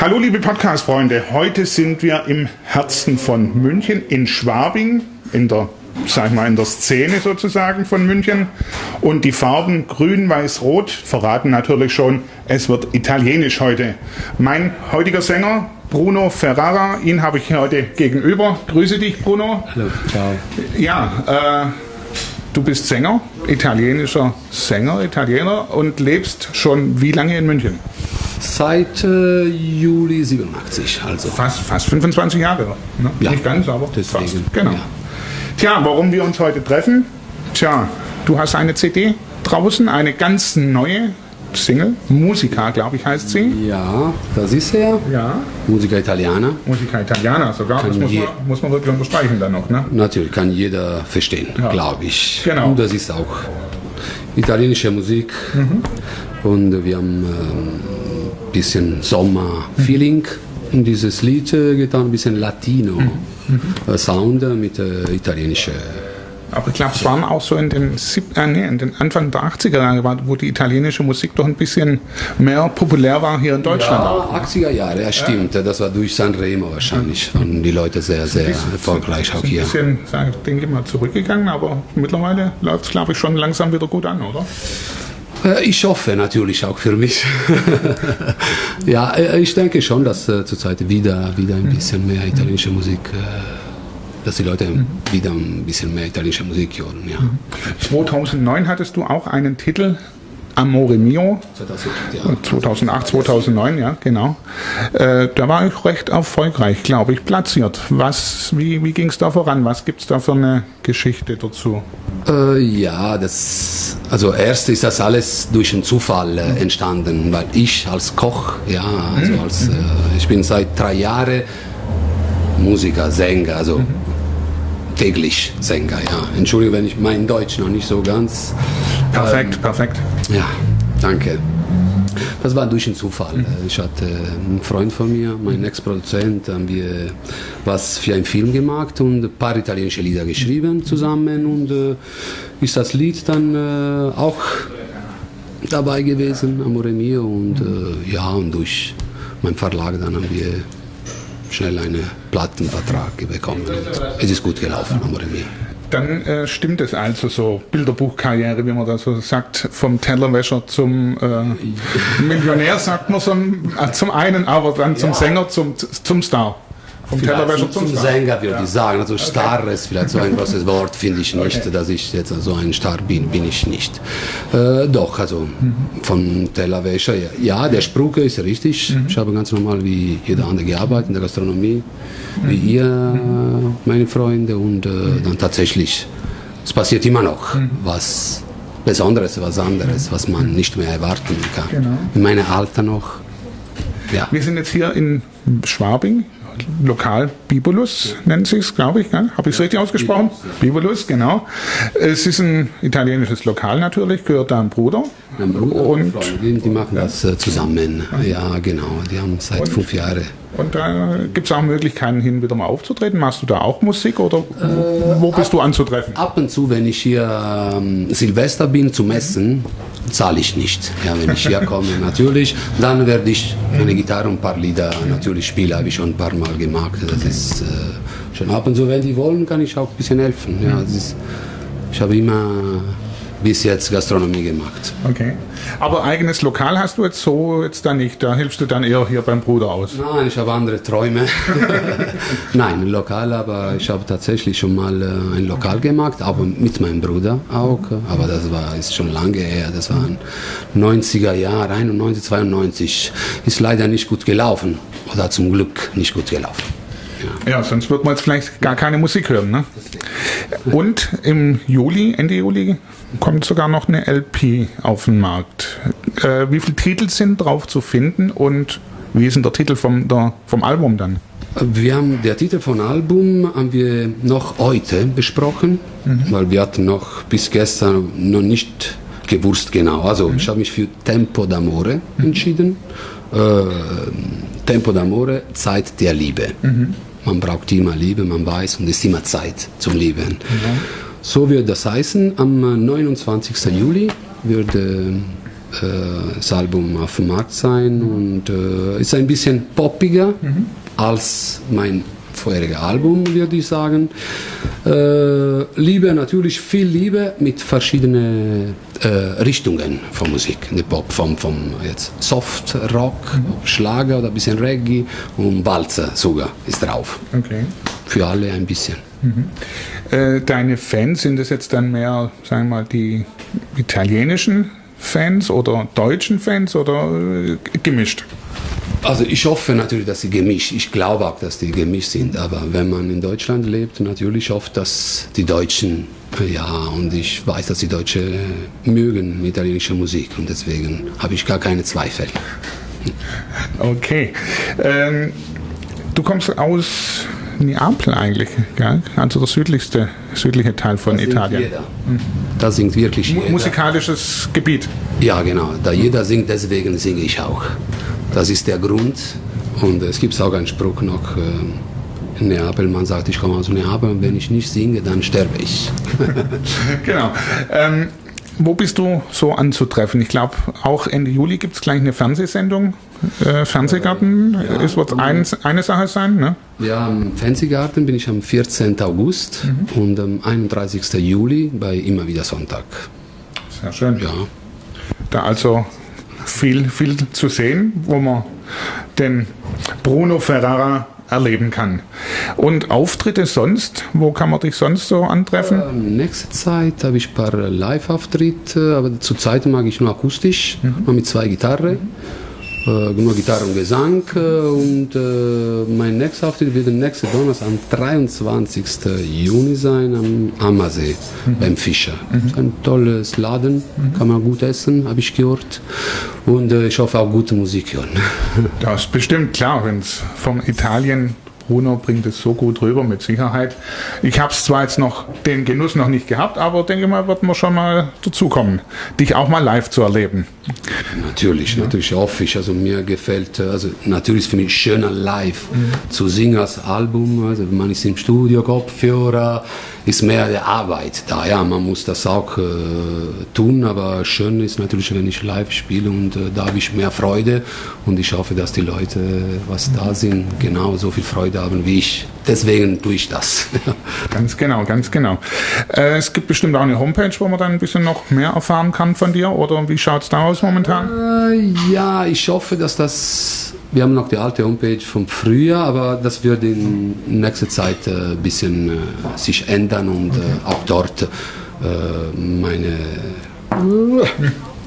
Hallo liebe Podcast-Freunde, heute sind wir im Herzen von München in Schwabing, in der, sag ich mal, in der Szene sozusagen von München. Und die Farben grün, weiß, rot verraten natürlich schon, es wird italienisch heute. Mein heutiger Sänger, Bruno Ferrara, ihn habe ich heute gegenüber. Grüße dich, Bruno. Hallo, ciao. Ja, äh, du bist Sänger, italienischer Sänger, Italiener und lebst schon wie lange in München? Seit äh, Juli 87, also. Fast, fast 25 Jahre. Ne? Ja. Nicht ganz, aber Deswegen, fast. Genau. ja. Tja, warum wir uns heute treffen? Tja, du hast eine CD draußen, eine ganz neue Single. Musica, glaube ich, heißt sie. Ja, das ist er. Ja. Musica Italiana. Musica Italiana sogar. Das Kann muss je- man, muss man wirklich unterstreichen dann noch. Ne? Natürlich kann jeder verstehen, Ja. glaube ich. Genau. Und das ist auch italienische Musik. Mhm. Und wir haben ein bisschen Sommer-Feeling in dieses Lied äh, getan, ein bisschen Mhm. Latino-Sound mit äh, italienischer Aber ich glaube, es waren auch so in den, sieb- äh, nee, in den Anfang der 80er Jahre, wo die italienische Musik doch ein bisschen mehr populär war hier in Deutschland. auch. Ja, 80er Jahre, ja stimmt. Das war durch Sanremo wahrscheinlich. Waren die Leute sehr, sehr erfolgreich auch Ist ein hier. bisschen, denke ich mal, zurückgegangen, aber mittlerweile läuft es, glaube ich, schon langsam wieder gut an, oder? Äh, Ich hoffe natürlich auch für mich. ja, äh, ich denke schon, dass äh, zurzeit wieder, wieder ein bisschen mehr italienische Musik, dass die Leute wieder ein bisschen mehr italienische Musik hören. Ja. 2009 hattest du auch einen Titel, Amore Mio. 2008, 2009, ja, genau. Äh, da war ich recht erfolgreich, glaube ich, platziert. Was, wie wie ging es da voran? Was gibt es da für eine Geschichte dazu? Äh, ja, das, also erst ist das alles durch einen Zufall äh, entstanden, weil ich als Koch, ja, also als, äh, ich bin seit drei Jahren Musiker, Sänger, also täglich Sänger, ja. Entschuldigung, wenn ich mein Deutsch noch nicht so ganz Perfekt, perfekt. Ja, danke. Das war durch einen Zufall. Ich hatte einen Freund von mir, mein Ex-Produzent, haben wir was für einen Film gemacht und ein paar italienische Lieder geschrieben zusammen und äh, ist das Lied dann äh, auch dabei gewesen, Amore Mio und äh, ja, und durch meinen Verlag dann haben wir schnell einen Plattenvertrag bekommen und es ist gut gelaufen, Amore Mio. Dann äh, stimmt es also so, Bilderbuchkarriere, wie man da so sagt, vom Tellerwäscher zum äh, Millionär, sagt man so, äh, zum einen, aber dann zum Sänger, zum, zum Star. Vom Tellerwäscher zum. Sänger würde ich sagen. Also Star ist vielleicht so ein großes Wort, finde ich nicht, dass ich jetzt so ein Star bin, bin ich nicht. Äh, doch, also von Tellerwäscher, ja. ja, der Spruch ist richtig. Ich habe ganz normal wie jeder andere gearbeitet in der Gastronomie, wie ihr, meine Freunde, und äh, dann tatsächlich, es passiert immer noch was Besonderes, was anderes, was man nicht mehr erwarten kann. Genau. In meinem Alter noch, ja. Wir sind jetzt hier in Schwabing, Lokal Bibulus nennt sich es, glaube ich. Habe ich es richtig ausgesprochen? Bibulus, genau. Es ist ein italienisches Lokal natürlich, gehört da ein Bruder. Mein Bruder Und- und Freundin, die machen das äh, zusammen. Ja, genau. Die haben seit fünf Jahren. Und da gibt es auch Möglichkeiten, hin wieder mal aufzutreten. Machst du da auch Musik oder wo, wo bist du anzutreffen? Ab und zu, wenn ich hier ähm, Silvester bin zum Essen, zahle ich nicht. Ja, wenn ich hier komme, natürlich. Dann werde ich eine Gitarre und ein paar Lieder natürlich spielen. Habe ich schon ein paar Mal gemacht. Das ist äh, schon ab und zu, wenn die wollen, kann ich auch ein bisschen helfen. Ja, das ist, ich habe immer bis jetzt Gastronomie gemacht. Okay. Aber eigenes Lokal hast du jetzt so jetzt da nicht. Da hilfst du dann eher hier beim Bruder aus. Nein, ich habe andere Träume. Nein, ein Lokal, aber ich habe tatsächlich schon mal äh, ein Lokal gemacht, aber mit meinem Bruder auch. Aber das war ist schon lange her. Das waren 90er Jahre, 91, 92. Ist leider nicht gut gelaufen oder zum Glück nicht gut gelaufen. Ja, sonst wird man jetzt vielleicht gar keine Musik hören. Ne? Und im Juli, Ende Juli, kommt sogar noch eine LP auf den Markt. Äh, wie viele Titel sind drauf zu finden und wie ist denn der Titel vom, der, vom Album dann? Wir haben der Titel von Album haben wir noch heute besprochen, weil wir hatten noch bis gestern noch nicht gewusst genau. Also ich habe mich für Tempo d'amore entschieden. Äh, Tempo d'amore, Zeit der Liebe. Man braucht immer Liebe, man weiß und es ist immer Zeit zum Lieben. So wird das heißen. Am 29. Juli wird äh, äh, das Album auf dem Markt sein und äh, ist ein bisschen poppiger mhm. als mein vorheriges Album, würde ich sagen. Äh, Liebe, natürlich viel Liebe mit verschiedenen äh, Richtungen von Musik. Der Pop vom, vom jetzt Soft Rock, mhm. Schlager oder ein bisschen Reggae und Walzer sogar ist drauf. Okay. Für alle ein bisschen. Mhm. Äh, deine Fans sind es jetzt dann mehr, sagen wir mal, die italienischen Fans oder deutschen Fans oder äh, gemischt? Also ich hoffe natürlich, dass sie gemischt. Ich glaube auch, dass die gemischt sind. Aber wenn man in Deutschland lebt, natürlich hofft, dass die Deutschen, ja, und ich weiß, dass die Deutschen mögen italienische Musik und deswegen habe ich gar keine Zweifel. Okay. Ähm, du kommst aus Neapel eigentlich, gell? also der südlichste, südliche Teil von da Italien. Jeder. Da singt wirklich jeder. Musikalisches Gebiet. Ja, genau. Da jeder singt, deswegen singe ich auch. Das ist der Grund. Und es gibt auch einen Spruch noch äh, in Neapel. Man sagt, ich komme aus Neapel und wenn ich nicht singe, dann sterbe ich. genau. Ähm, wo bist du so anzutreffen? Ich glaube, auch Ende Juli gibt es gleich eine Fernsehsendung. Äh, Fernsehgarten ja, es wird ein, eine Sache sein, ne? Ja, im Fernsehgarten bin ich am 14. August mhm. und am 31. Juli bei Immer wieder Sonntag. Sehr schön. Ja. Da also viel, viel zu sehen, wo man den Bruno Ferrara erleben kann. Und Auftritte sonst, wo kann man dich sonst so antreffen? Äh, nächste Zeit habe ich ein paar Live-Auftritte, aber zurzeit mag ich nur akustisch, mhm. mit zwei Gitarren. Mhm nur Gitarre und Gesang. Äh, und äh, mein nächster Auftritt wird nächste Donnerstag am 23. Juni sein am Ammersee mhm. beim Fischer. Mhm. Ein tolles Laden, mhm. kann man gut essen, habe ich gehört. Und äh, ich hoffe auch gute Musik hören. Das ist bestimmt klar, wenn es vom Italien Bruno bringt es so gut rüber, mit Sicherheit. Ich habe es zwar jetzt noch den Genuss noch nicht gehabt, aber denke mal, wird man schon mal dazukommen, dich auch mal live zu erleben. Natürlich, ja. natürlich hoffe ich. Also mir gefällt, also natürlich für mich schöner live mhm. zu singen als Album. Also man ist im Studio, Kopfhörer, ist mehr die Arbeit da. Ja, man muss das auch äh, tun, aber schön ist natürlich, wenn ich live spiele und äh, da habe ich mehr Freude und ich hoffe, dass die Leute, was da sind, genauso viel Freude haben wie ich. Deswegen tue ich das. ganz genau, ganz genau. Äh, es gibt bestimmt auch eine Homepage, wo man dann ein bisschen noch mehr erfahren kann von dir oder wie schaut es da aus momentan? Äh, ja, ich hoffe, dass das wir haben noch die alte Homepage vom Frühjahr, aber das wird in nächster Zeit ein äh, bisschen äh, sich ändern und okay. Äh, auch dort meine,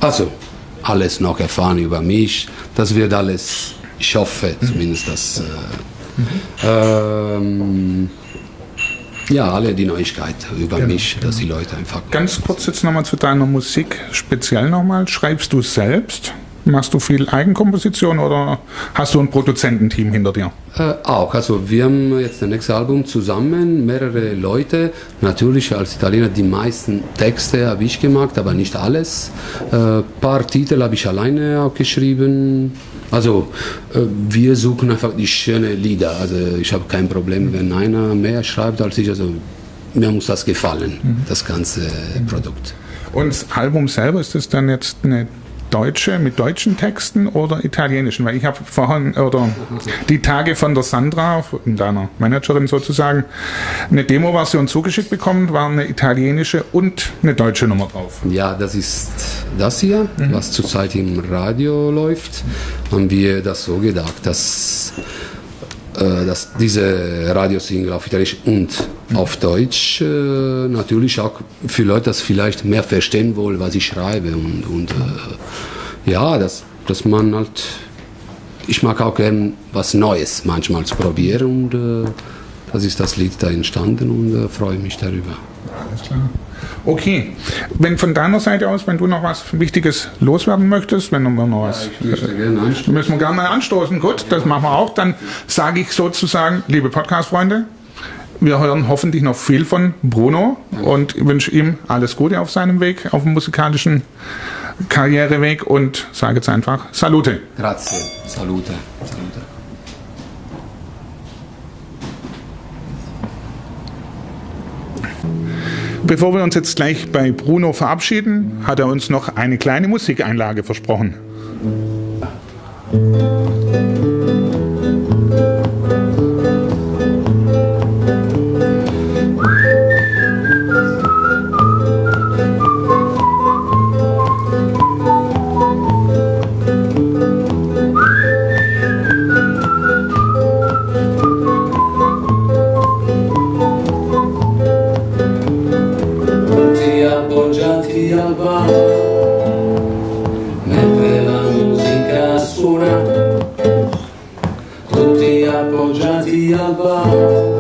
also alles noch erfahren über mich. Das wird alles, ich hoffe zumindest, dass ähm, ja, alle die Neuigkeiten über genau, mich, dass die Leute einfach. Ganz kurz jetzt nochmal zu deiner Musik, speziell nochmal. Schreibst du selbst? Machst du viel Eigenkomposition oder hast du ein Produzententeam hinter dir? Äh, auch. Also wir haben jetzt das nächste Album zusammen, mehrere Leute. Natürlich als Italiener die meisten Texte habe ich gemacht, aber nicht alles. Ein äh, paar Titel habe ich alleine auch geschrieben. Also äh, wir suchen einfach die schönen Lieder. Also ich habe kein Problem, wenn einer mehr schreibt als ich. Also mir muss das gefallen, mhm. das ganze Produkt. Und das Album selber, ist das dann jetzt eine deutsche mit deutschen Texten oder italienischen? Weil ich habe vorhin oder die Tage von der Sandra, von deiner Managerin sozusagen, eine Demo-Version zugeschickt bekommen, war eine italienische und eine deutsche Nummer drauf. Ja, das ist das hier, mhm. was zurzeit im Radio läuft. Haben wir das so gedacht, dass dass diese Radiosingle auf Italienisch und auf Deutsch äh, natürlich auch für Leute das vielleicht mehr verstehen wollen, was ich schreibe und, und äh, ja, dass, dass man halt ich mag auch gern was Neues manchmal zu probieren und äh, das ist das Lied da entstanden und äh, freue mich darüber. Alles klar. Okay, wenn von deiner Seite aus, wenn du noch was Wichtiges loswerden möchtest, wenn du noch was, ja, anstoßen. müssen wir gerne anstoßen. Gut, das machen wir auch. Dann sage ich sozusagen, liebe Podcast-Freunde, wir hören hoffentlich noch viel von Bruno und wünsche ihm alles Gute auf seinem Weg, auf dem musikalischen Karriereweg und sage jetzt einfach Salute. Grazie, salute, salute. Bevor wir uns jetzt gleich bei Bruno verabschieden, hat er uns noch eine kleine Musikeinlage versprochen. Musik Hoca Diyarbakır